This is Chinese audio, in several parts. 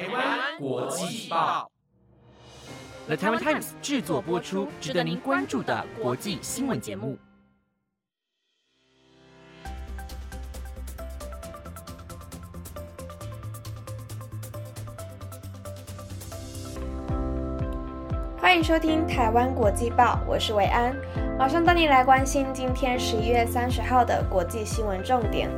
台湾国际报，The Taiwan Times 制作播出，值得您关注的国际新闻节目。欢迎收听台湾国际报，我是维安，马上带你来关心今天十一月三十号的国际新闻重点。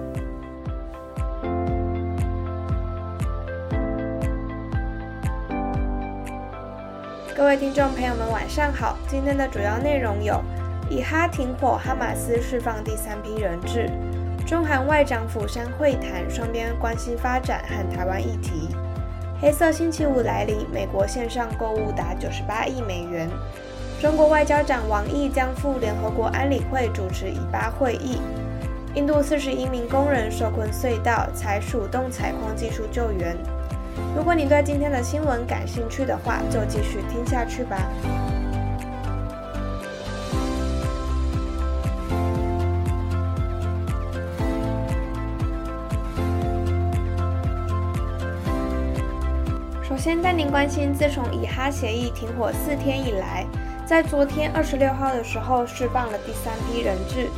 各位听众朋友们，晚上好。今天的主要内容有：以哈停火，哈马斯释放第三批人质；中韩外长釜山会谈，双边关系发展和台湾议题。黑色星期五来临，美国线上购物达九十八亿美元。中国外交长王毅将赴联合国安理会主持以巴会议。印度四十一名工人受困隧道，采鼠洞采矿技术救援。如果你对今天的新闻感兴趣的话，就继续听下去吧。首先带您关心，自从以哈协议停火四天以来，在昨天二十六号的时候释放了第三批人质，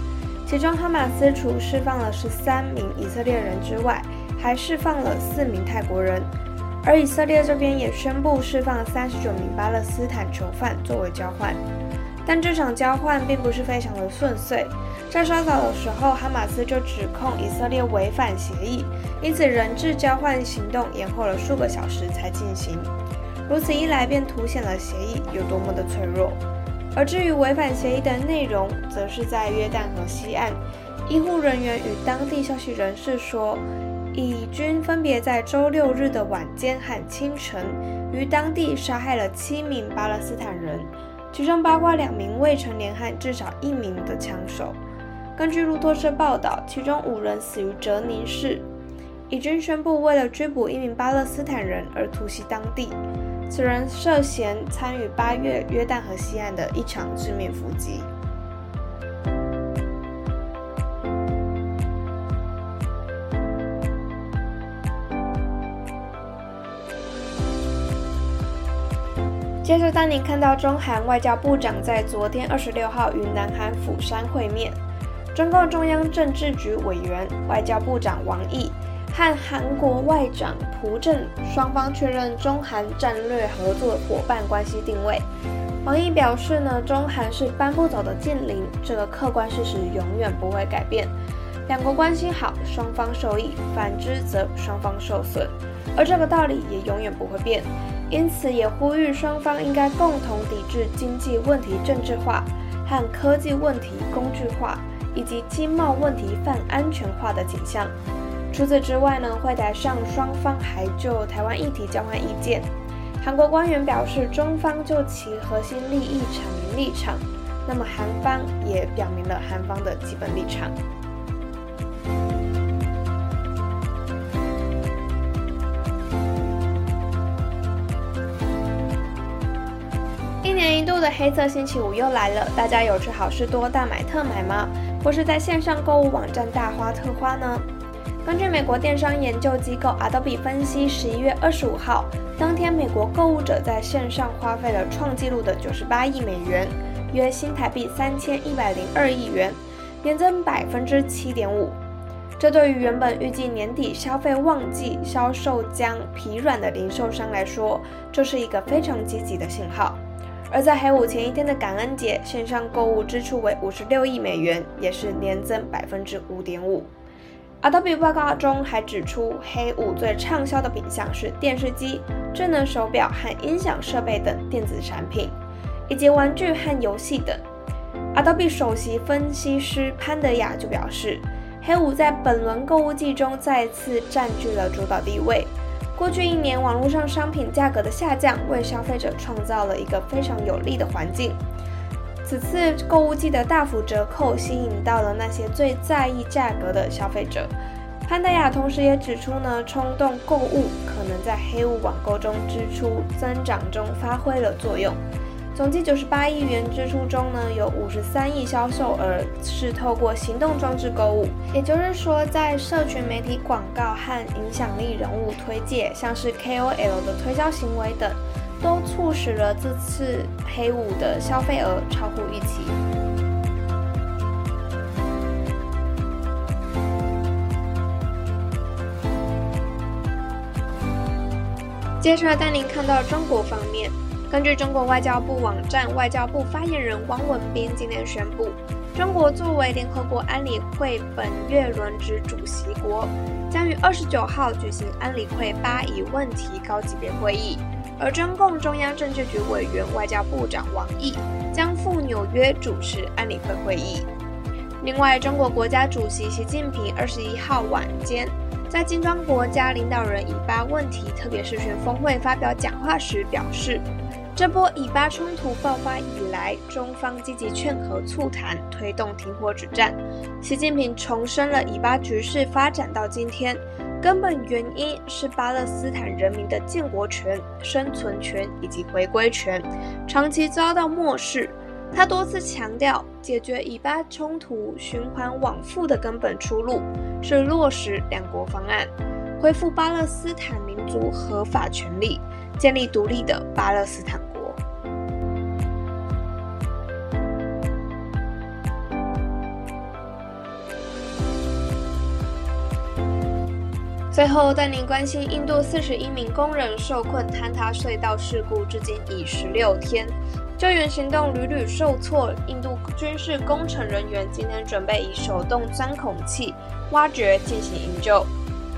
其中哈马斯除释放了十三名以色列人之外，还释放了四名泰国人。而以色列这边也宣布释放三十九名巴勒斯坦囚犯作为交换，但这场交换并不是非常的顺遂。在稍早的时候，哈马斯就指控以色列违反协议，因此人质交换行动延后了数个小时才进行。如此一来，便凸显了协议有多么的脆弱。而至于违反协议的内容，则是在约旦河西岸，医护人员与当地消息人士说。以军分别在周六日的晚间和清晨，于当地杀害了七名巴勒斯坦人，其中包括两名未成年和至少一名的枪手。根据路透社报道，其中五人死于哲尼市。以军宣布，为了追捕一名巴勒斯坦人而突袭当地，此人涉嫌参与八月约旦河西岸的一场致命伏击。接着，当您看到中韩外交部长在昨天二十六号与南韩釜山会面，中共中央政治局委员、外交部长王毅和韩国外长朴正双方确认中韩战略合作伙伴关系定位。王毅表示呢，中韩是搬不走的近邻，这个客观事实永远不会改变。两国关系好，双方受益；反之则双方受损，而这个道理也永远不会变。因此，也呼吁双方应该共同抵制经济问题政治化和科技问题工具化，以及经贸问题泛安全化的景象。除此之外呢，会台上双方还就台湾议题交换意见。韩国官员表示，中方就其核心利益阐明立场，那么韩方也表明了韩方的基本立场。黑色星期五又来了，大家有去好事多大买特买吗？或是在线上购物网站大花特花呢？根据美国电商研究机构 Adobe 分析，十一月二十五号当天，美国购物者在线上花费了创纪录的九十八亿美元，约新台币三千一百零二亿元，年增百分之七点五。这对于原本预计年底消费旺季销售将疲软的零售商来说，这是一个非常积极的信号。而在黑五前一天的感恩节，线上购物支出为五十六亿美元，也是年增百分之五点五。Adobe 报告中还指出，黑五最畅销的品项是电视机、智能手表和音响设备等电子产品，以及玩具和游戏等。Adobe 首席分析师潘德雅就表示，黑五在本轮购物季中再次占据了主导地位。过去一年，网络上商品价格的下降为消费者创造了一个非常有利的环境。此次购物季的大幅折扣吸引到了那些最在意价格的消费者。潘德雅同时也指出呢，冲动购物可能在黑五网购中支出增长中发挥了作用。总计九十八亿元支出中呢，有五十三亿销售额是透过行动装置购物，也就是说，在社群媒体广告和影响力人物推介，像是 KOL 的推销行为等，都促使了这次黑五的消费额超乎预期。接下来带您看到中国方面。根据中国外交部网站，外交部发言人汪文斌今天宣布，中国作为联合国安理会本月轮值主席国，将于二十九号举行安理会巴以问题高级别会议，而中共中央政治局委员、外交部长王毅将赴纽约主持安理会会议。另外，中国国家主席习近平二十一号晚间在金砖国家领导人以巴问题特别视讯峰会发表讲话时表示。这波以巴冲突爆发以来，中方积极劝和促谈，推动停火止战。习近平重申了以巴局势发展到今天，根本原因是巴勒斯坦人民的建国权、生存权以及回归权长期遭到漠视。他多次强调，解决以巴冲突循环往复的根本出路是落实两国方案，恢复巴勒斯坦民族合法权利。建立独立的巴勒斯坦国。最后带您关心印度四十一名工人受困坍塌隧道事故，至今已十六天，救援行动屡屡受挫。印度军事工程人员今天准备以手动钻孔器挖掘进行营救。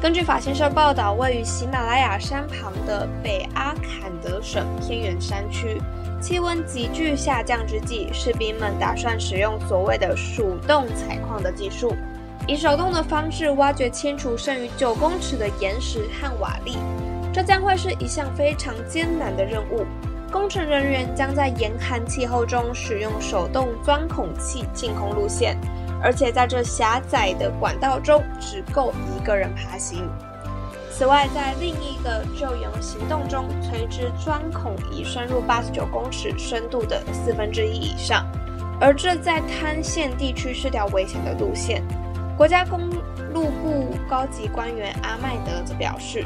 根据法新社报道，位于喜马拉雅山旁的北阿坎德省偏远山区，气温急剧下降之际，士兵们打算使用所谓的“鼠洞采矿”的技术，以手动的方式挖掘清除剩余九公尺的岩石和瓦砾。这将会是一项非常艰难的任务。工程人员将在严寒气候中使用手动钻孔器进空路线。而且在这狭窄的管道中，只够一个人爬行。此外，在另一个救援行动中，垂直钻孔已深入八十九公尺深度的四分之一以上，而这在滩县地区是条危险的路线。国家公路部高级官员阿麦德则表示，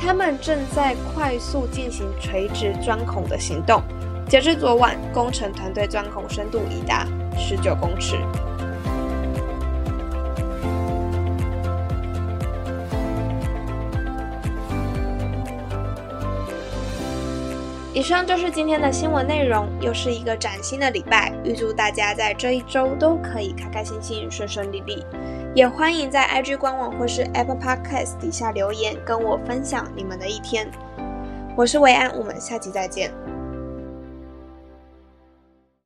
他们正在快速进行垂直钻孔的行动。截至昨晚，工程团队钻孔深度已达十九公尺。以上就是今天的新闻内容，又是一个崭新的礼拜，预祝大家在这一周都可以开开心心、顺顺利利。也欢迎在 IG 官网或是 Apple Podcast 底下留言，跟我分享你们的一天。我是维安，我们下期再见。